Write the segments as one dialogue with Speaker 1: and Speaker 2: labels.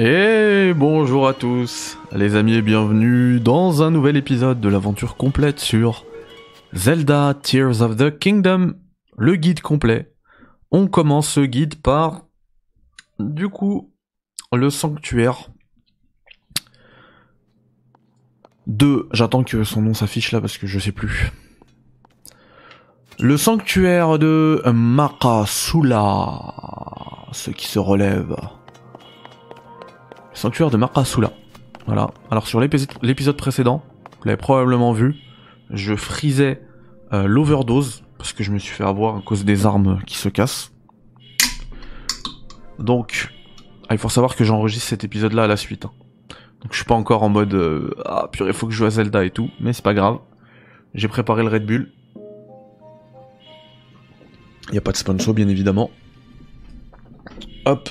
Speaker 1: Et bonjour à tous, les amis et bienvenue dans un nouvel épisode de l'aventure complète sur Zelda Tears of the Kingdom, le guide complet. On commence ce guide par, du coup, le sanctuaire de... J'attends que son nom s'affiche là parce que je sais plus. Le sanctuaire de Makasula, ce qui se relève. Sanctuaire de Makasula. Voilà. Alors sur l'épisode précédent, vous l'avez probablement vu, je frisais euh, l'overdose parce que je me suis fait avoir à cause des armes qui se cassent. Donc, ah, il faut savoir que j'enregistre cet épisode-là à la suite. hein. Donc je suis pas encore en mode euh, ah purée faut que je joue à Zelda et tout, mais c'est pas grave. J'ai préparé le Red Bull. Il y a pas de sponsor bien évidemment. Hop.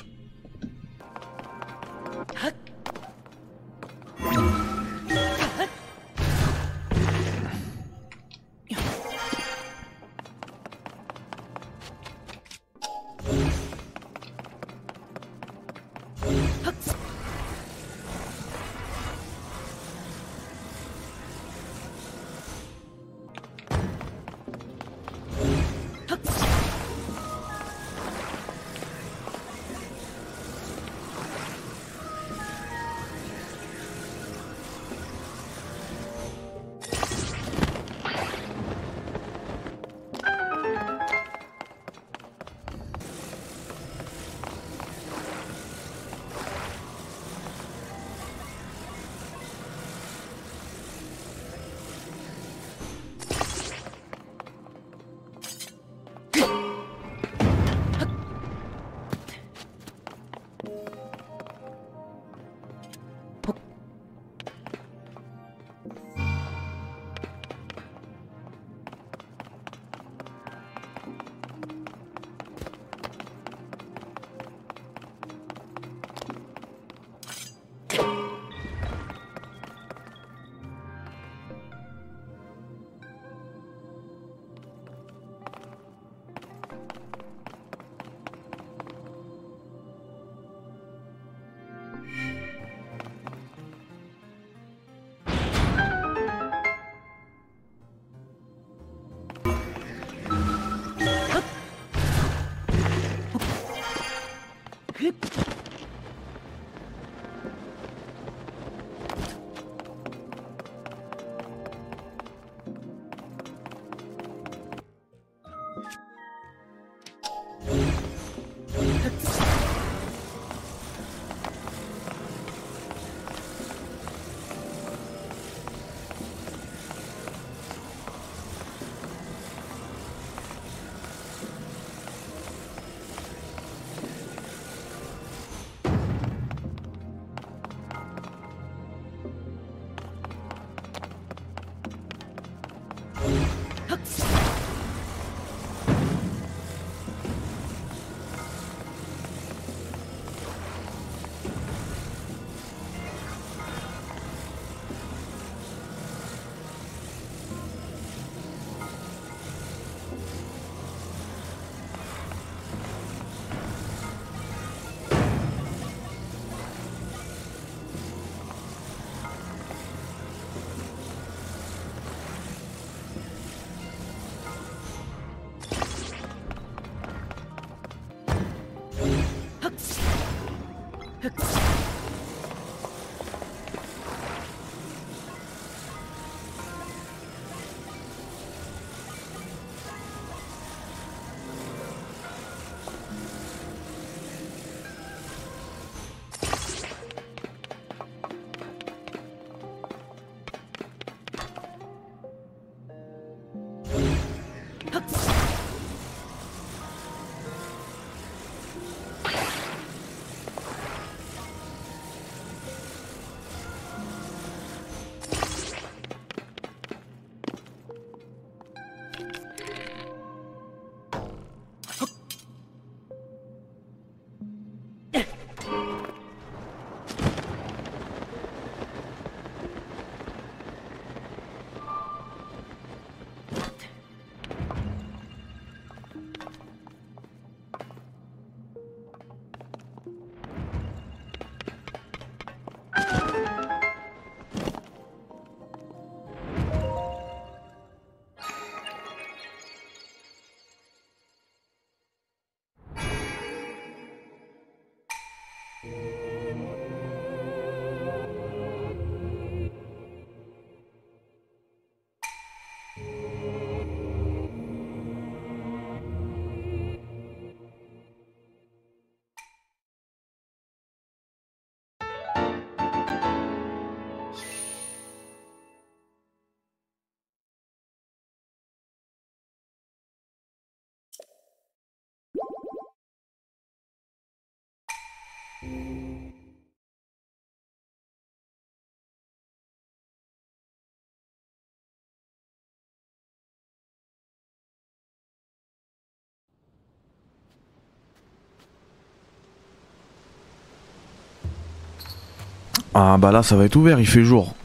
Speaker 1: Ah bah là ça va être ouvert, il fait jour.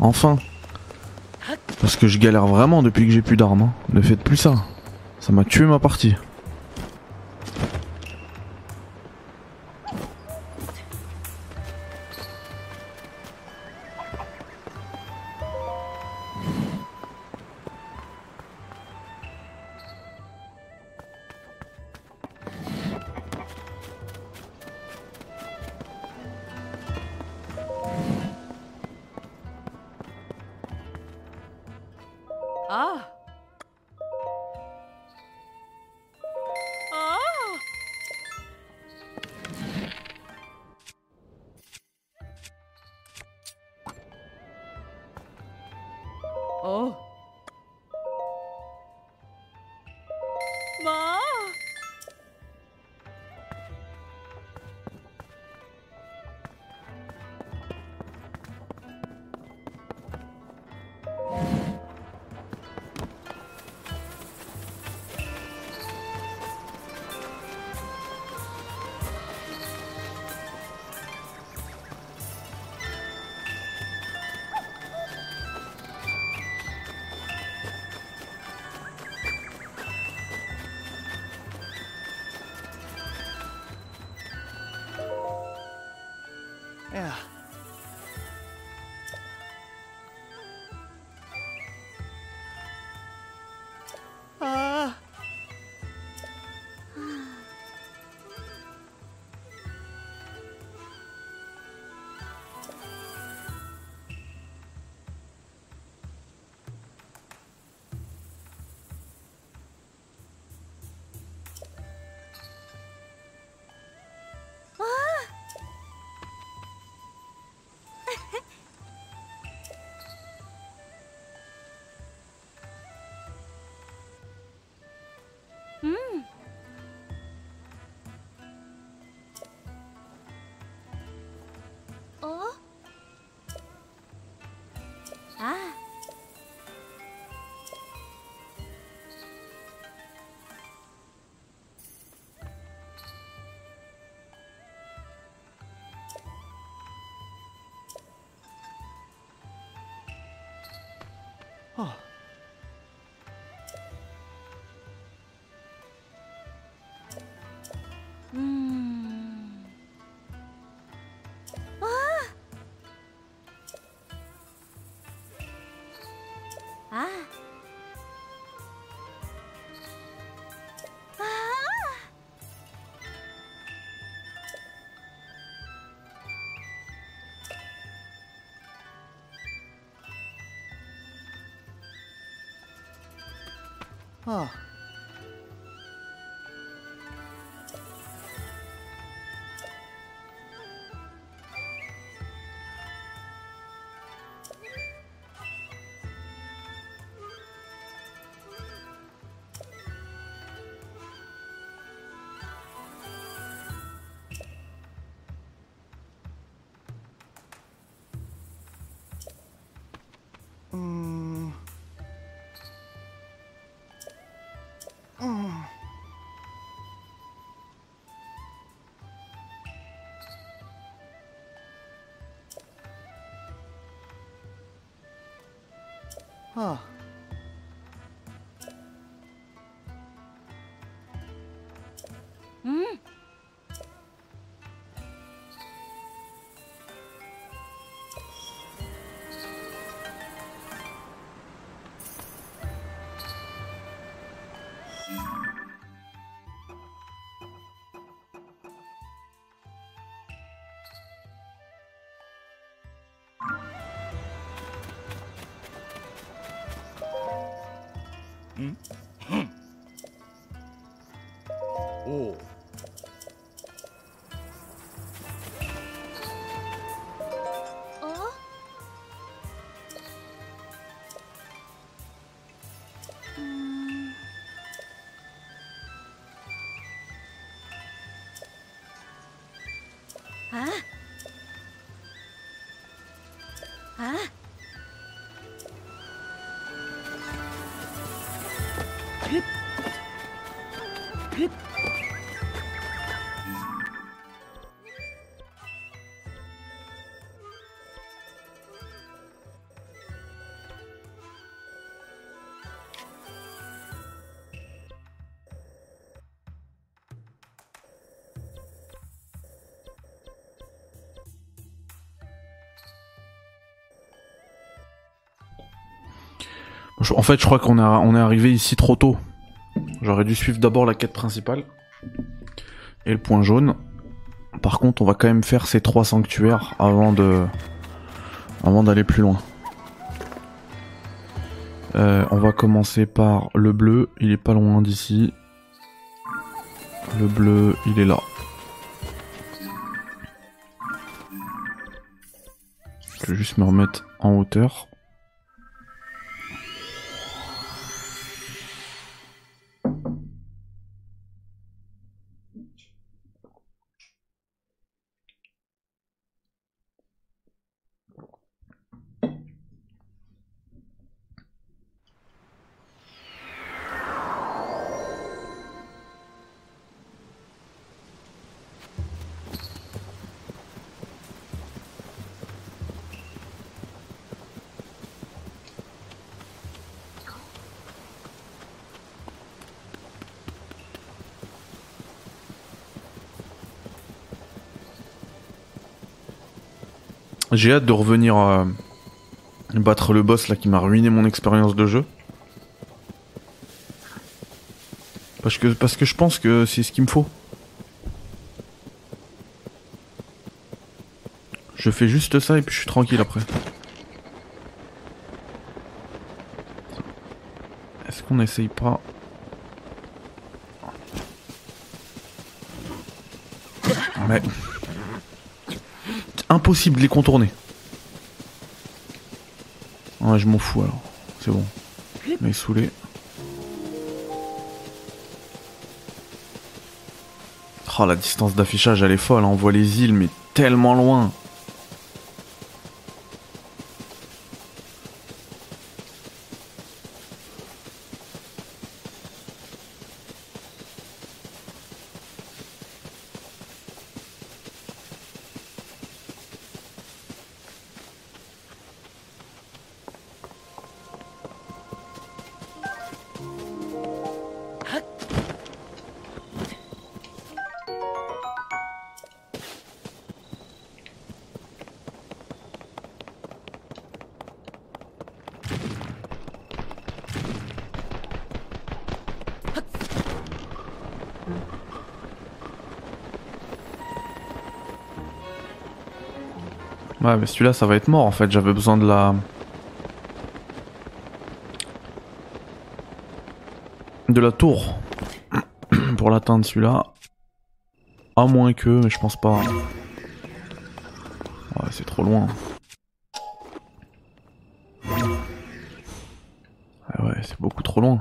Speaker 1: Enfin. Parce que je galère vraiment depuis que j'ai plus d'armes. Hein. Ne faites plus ça. Ça m'a tué ma partie.
Speaker 2: Oh.
Speaker 3: Ah.
Speaker 2: Oh. Ah. Ah.
Speaker 3: Oh. Mm. Oh. Oh.
Speaker 2: Oh. Hmm. Ah. Ah. Hüp.
Speaker 1: En fait, je crois qu'on est, arrivé ici trop tôt. J'aurais dû suivre d'abord la quête principale. Et le point jaune. Par contre, on va quand même faire ces trois sanctuaires. Avant d'aller plus loin. Euh, on va commencer par le bleu. Il est pas loin d'ici. Le bleu, il est là. Je vais juste me remettre en hauteur. J'ai hâte de revenir euh, battre le boss là qui m'a ruiné mon expérience de jeu. Parce que, parce que je pense que c'est ce qu'il me faut. Je fais juste ça et puis je suis tranquille après. Est-ce qu'on essaye pas? Ouais. Impossible de les contourner. Ouais, je m'en fous alors. C'est bon. Mais saoulé. Oh, la distance d'affichage, elle est folle. hein. On voit les îles, mais tellement loin. Mais celui-là, ça va être mort en fait. J'avais besoin de la. De la tour. Pour l'atteindre celui-là. À moins que, mais je pense pas. Ouais, c'est trop loin. Ah ouais, c'est beaucoup trop loin.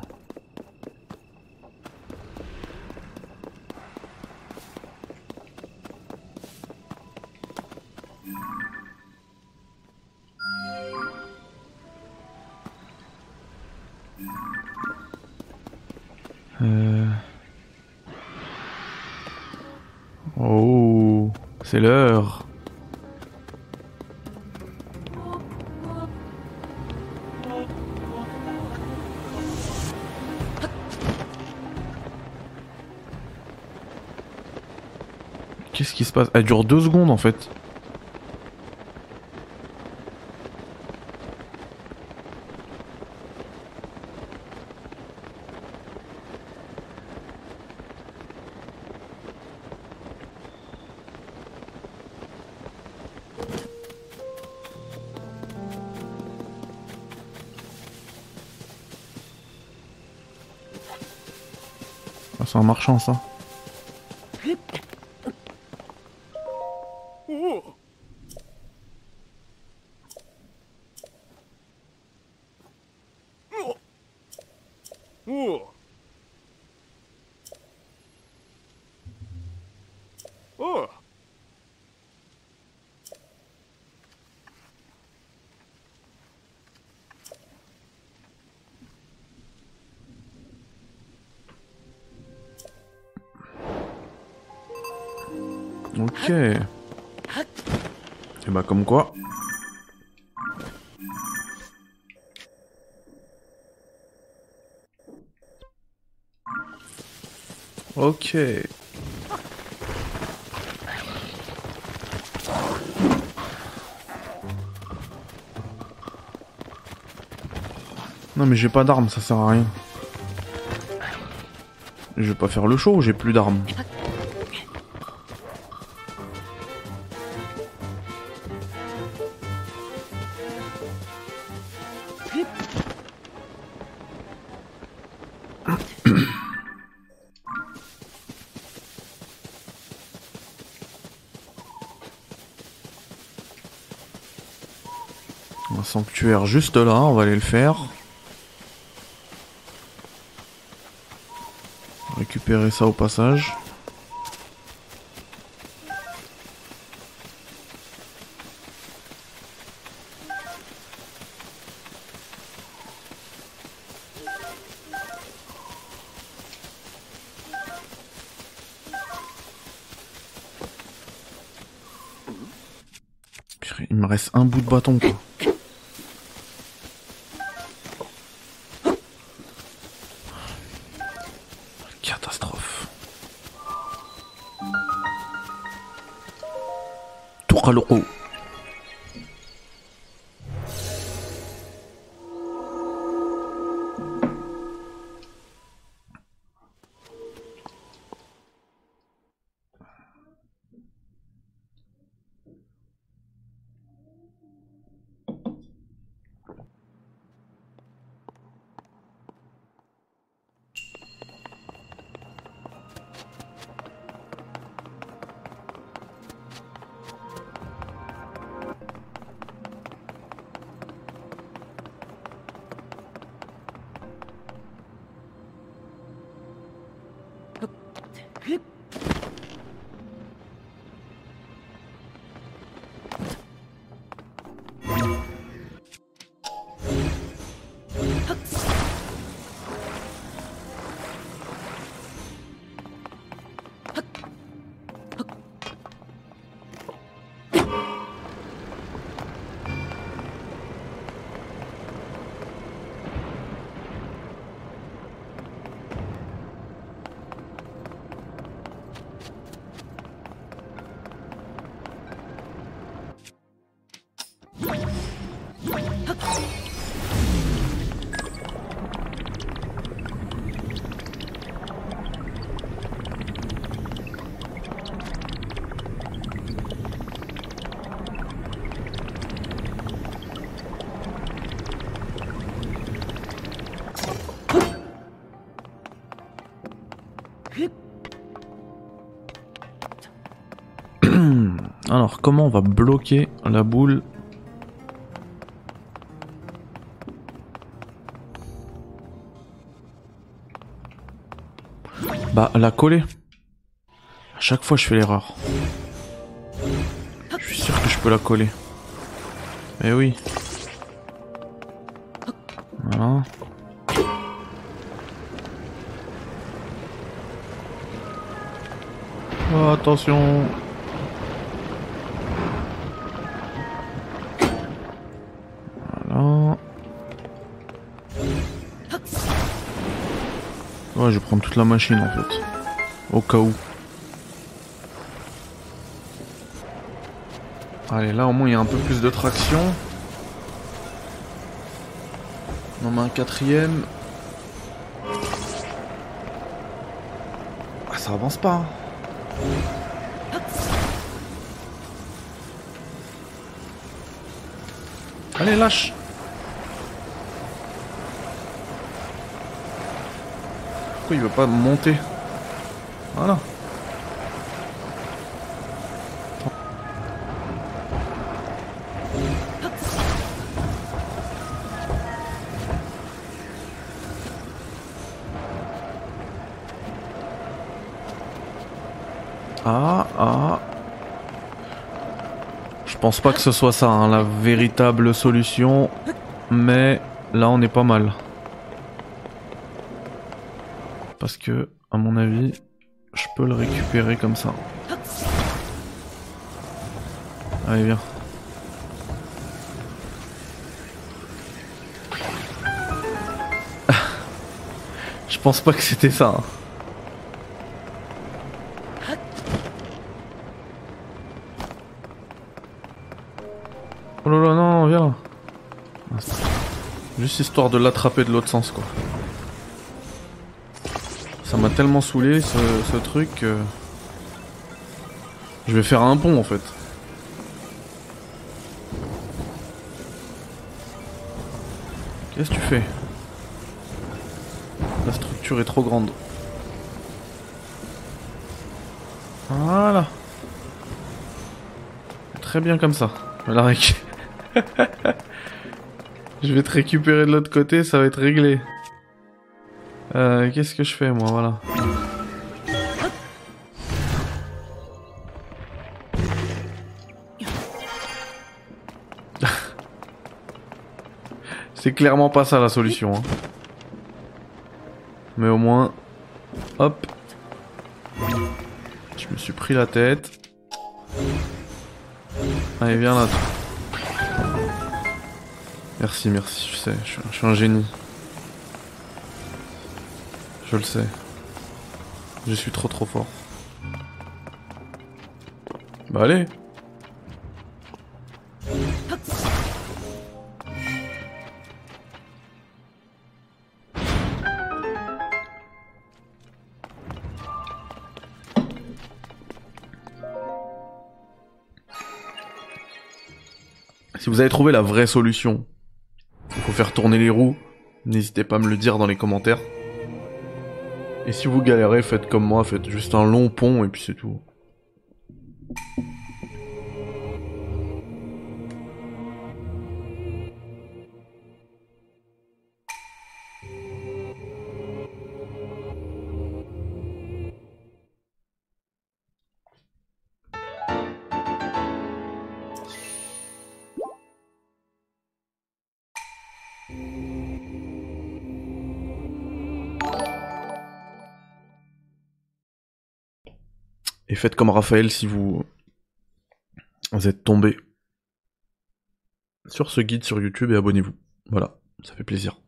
Speaker 1: C'est l'heure. Qu'est-ce qui se passe? Elle dure deux secondes en fait. Ah, c'est un marchand ça.
Speaker 3: Oh. Oh. Oh. Oh.
Speaker 1: Ok. Et bah comme quoi. Ok. Non mais j'ai pas d'armes, ça sert à rien. Je vais pas faire le show, j'ai plus d'armes. Un sanctuaire juste là, on va aller le faire. Récupérer ça au passage. Il me reste un bout de bâton quoi. يخلق Alors, comment on va bloquer la boule Bah, la coller. À chaque fois, je fais l'erreur. Je suis sûr que je peux la coller. Eh oui. Voilà. Oh, attention. Je vais prendre toute la machine en fait. Au cas où. Allez, là au moins il y a un peu plus de traction. On en un quatrième. Ah, ça avance pas. hein. Allez, lâche. Pourquoi il veut pas monter Voilà. Ah, ah. Je pense pas que ce soit ça, hein, la véritable solution. Mais là, on est pas mal. Parce que, à mon avis, je peux le récupérer comme ça. Allez, viens. je pense pas que c'était ça. hein. Oh là là, non, viens Juste histoire de l'attraper de l'autre sens quoi. Tellement saoulé ce, truc que... Je vais faire un pont en fait. Qu'est-ce que tu fais? La structure est trop grande. Voilà. Très bien comme ça. Je vais te récupérer de l'autre côté, ça va être réglé. Euh, qu'est-ce que je fais moi, voilà. C'est clairement pas ça la solution. hein. Mais au moins, hop. Je me suis pris la tête. Allez, viens là. Merci, merci, je sais, je suis un génie. Je le sais. Je suis trop trop fort. Bah allez. Si vous avez trouvé la vraie solution, il faut faire tourner les roues, n'hésitez pas à me le dire dans les commentaires. Et si vous galérez, faites comme moi, faites juste un long pont et puis c'est tout. Faites comme Raphaël si vous, vous êtes tombé sur ce guide sur YouTube et abonnez-vous. Voilà, ça fait plaisir.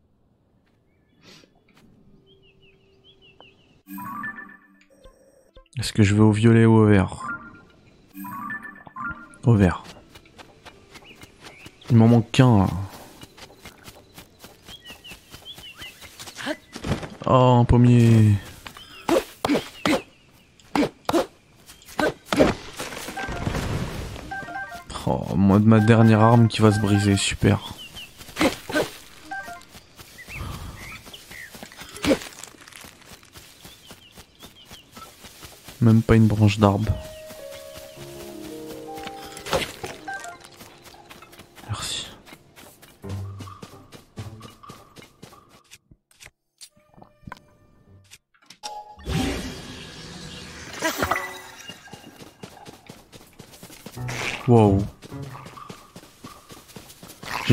Speaker 1: Est-ce que je vais au violet ou au vert? Au vert. Il m'en manque qu'un. Oh, un pommier. De ma dernière arme qui va se briser, super. Même pas une branche d'arbre.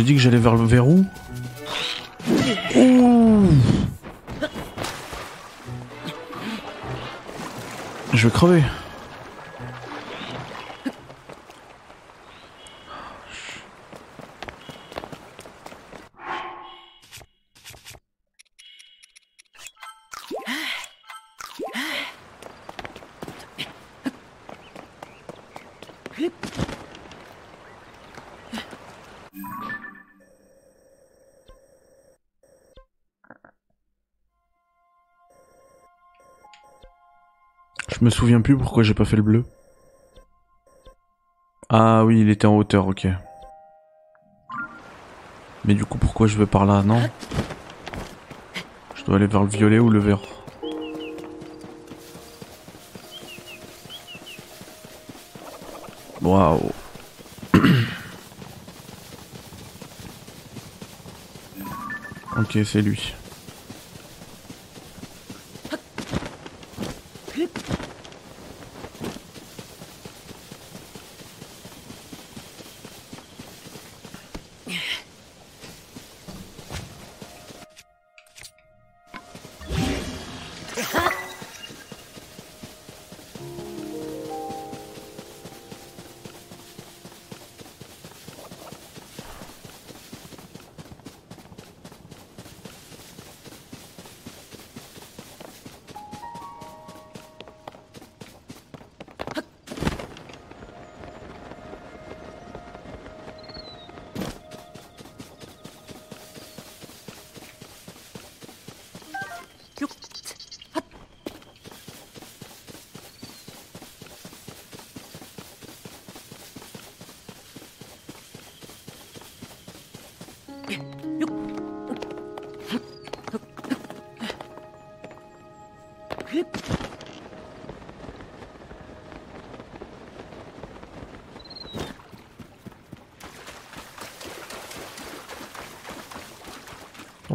Speaker 1: Dit que j'allais vers le verrou. Ouh. Je vais crever. Je me souviens plus pourquoi j'ai pas fait le bleu. Ah oui, il était en hauteur, ok. Mais du coup, pourquoi je vais par là Non? Je dois aller vers le violet ou le vert. Waouh. ok, c'est lui.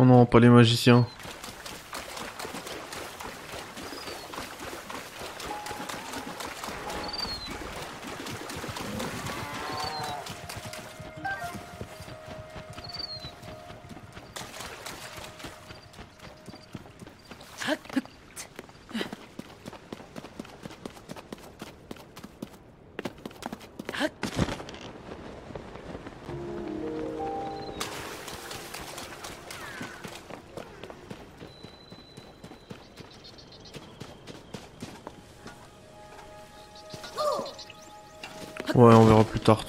Speaker 1: Oh non, pas les magiciens. On verra plus tard.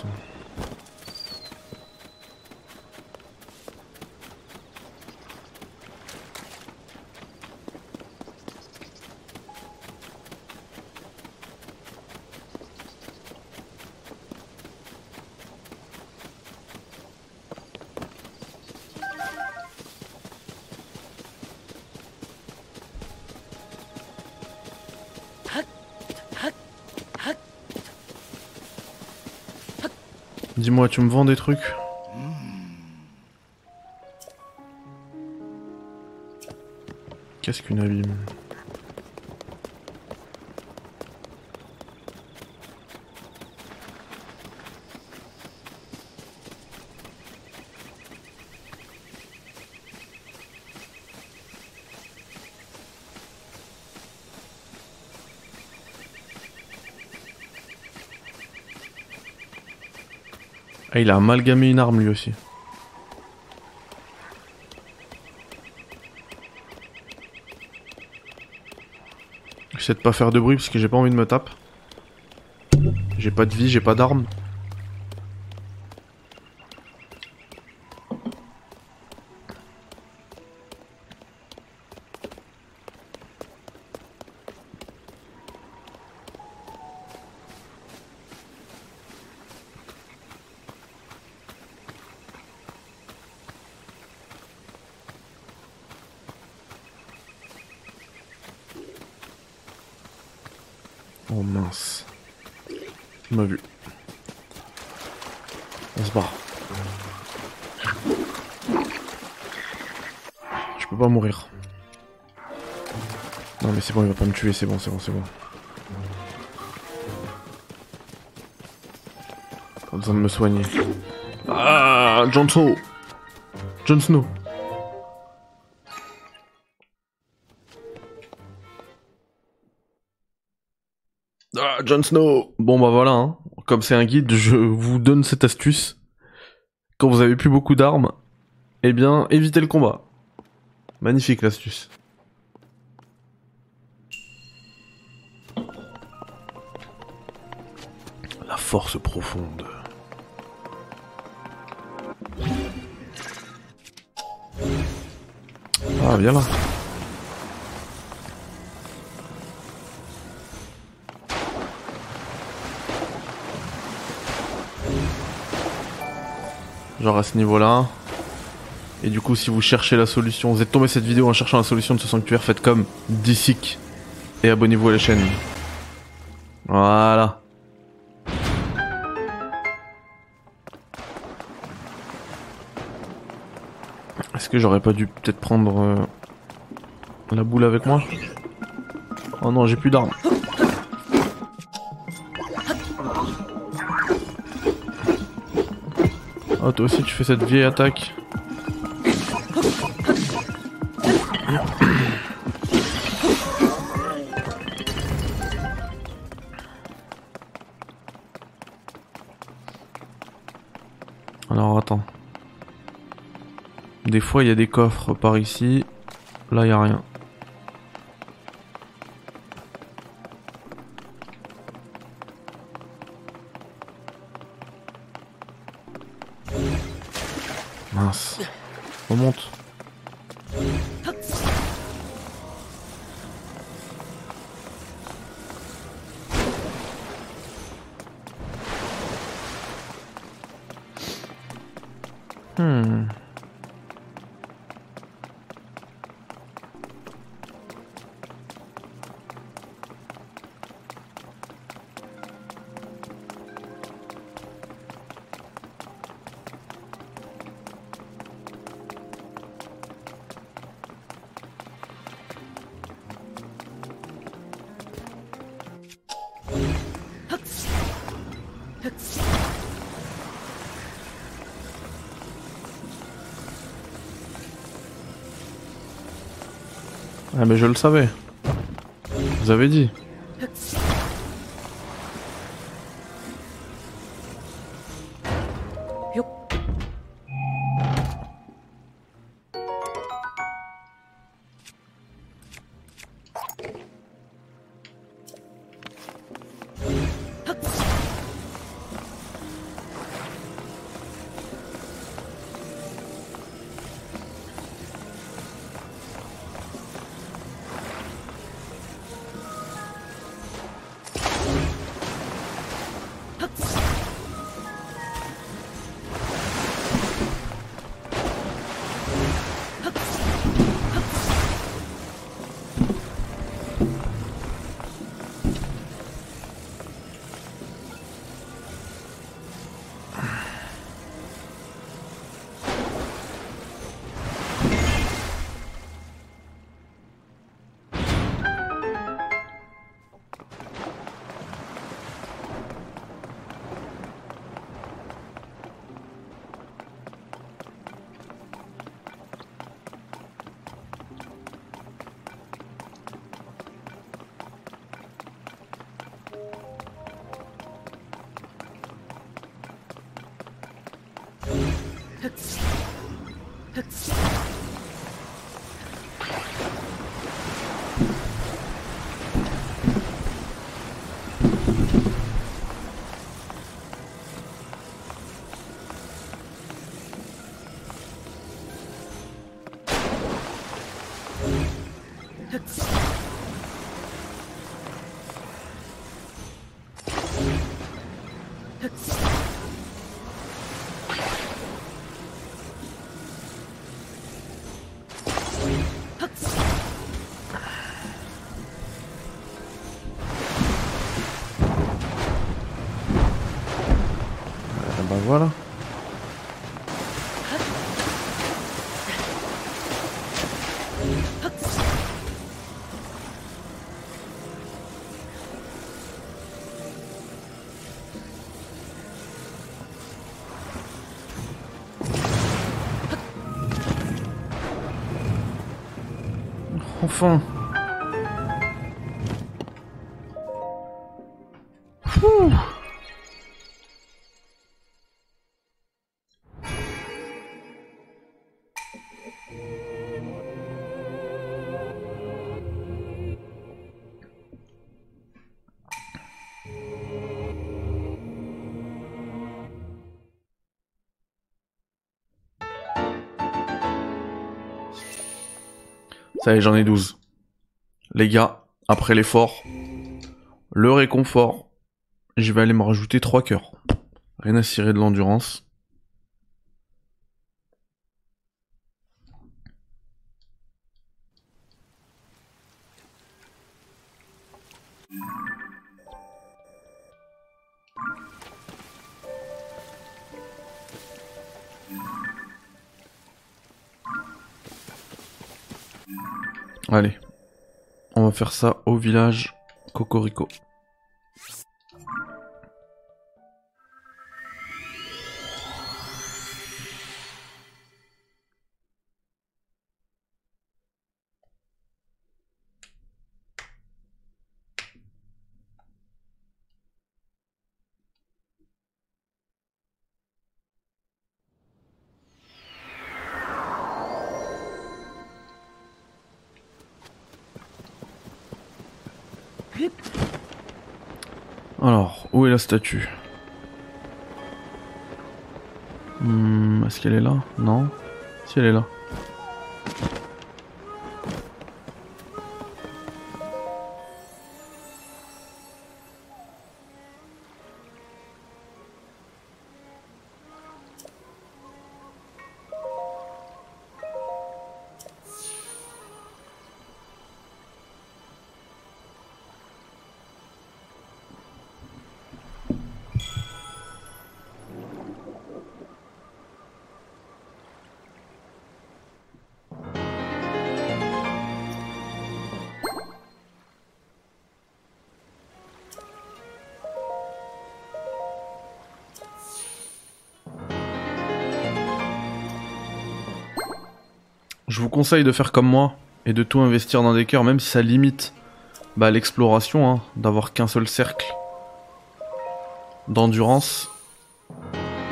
Speaker 1: Dis-moi, tu me vends des trucs Qu'est-ce qu'une abîme? Il a amalgamé une arme lui aussi. J'essaie de pas faire de bruit parce que j'ai pas envie de me taper. J'ai pas de vie, j'ai pas d'arme. C'est bon, c'est bon, c'est bon. Pas besoin de me soigner. Ah, Jon Snow Jon Snow Ah, Jon Snow Bon bah voilà, hein. comme c'est un guide, je vous donne cette astuce. Quand vous avez plus beaucoup d'armes, eh bien, évitez le combat. Magnifique l'astuce. Force profonde. Ah, viens là. Genre à ce niveau-là. Et du coup, si vous cherchez la solution, vous êtes tombé cette vidéo en cherchant la solution de ce sanctuaire, faites comme Disic et abonnez-vous à la chaîne. Voilà. Que j'aurais pas dû peut-être prendre euh, la boule avec moi Oh non, j'ai plus d'armes. Oh, toi aussi tu fais cette vieille attaque. Alors attends. Des fois il y a des coffres par ici. Là il y a rien. Savais. Vous avez dit. Ah Enfin. Ça y est, j'en ai 12. Les gars, après l'effort, le réconfort, je vais aller me rajouter 3 cœurs. Rien à cirer de l'endurance. Allez, on va faire ça au village Cocorico. Alors, où est la statue? Hmm, Est-ce qu'elle est là? Non? Si elle est là. Je vous conseille de faire comme moi. et de tout investir dans des cœurs, même si ça limite bah, l'exploration, hein, d'avoir qu'un seul cercle d'endurance.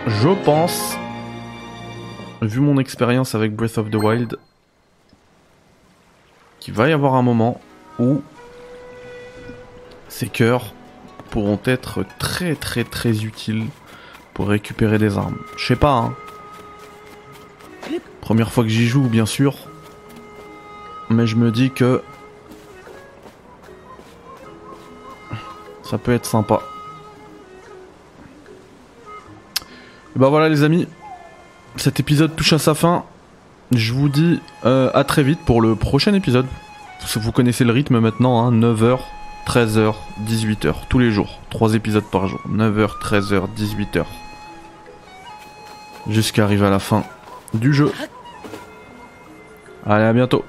Speaker 1: Je pense, vu mon expérience avec Breath of the Wild, qu'il va y avoir un moment où ces cœurs pourront être très très très utiles pour récupérer des armes. Je sais pas, hein. Première fois que j'y joue, bien sûr. Mais je me dis que ça peut être sympa. Et bah voilà les amis, cet épisode touche à sa fin. Je vous dis euh, à très vite pour le prochain épisode. Vous connaissez le rythme maintenant, hein, 9h, 13h, 18h, tous les jours. 3 épisodes par jour. 9h, 13h, 18h. Jusqu'à arriver à la fin du jeu. Allez, à bientôt.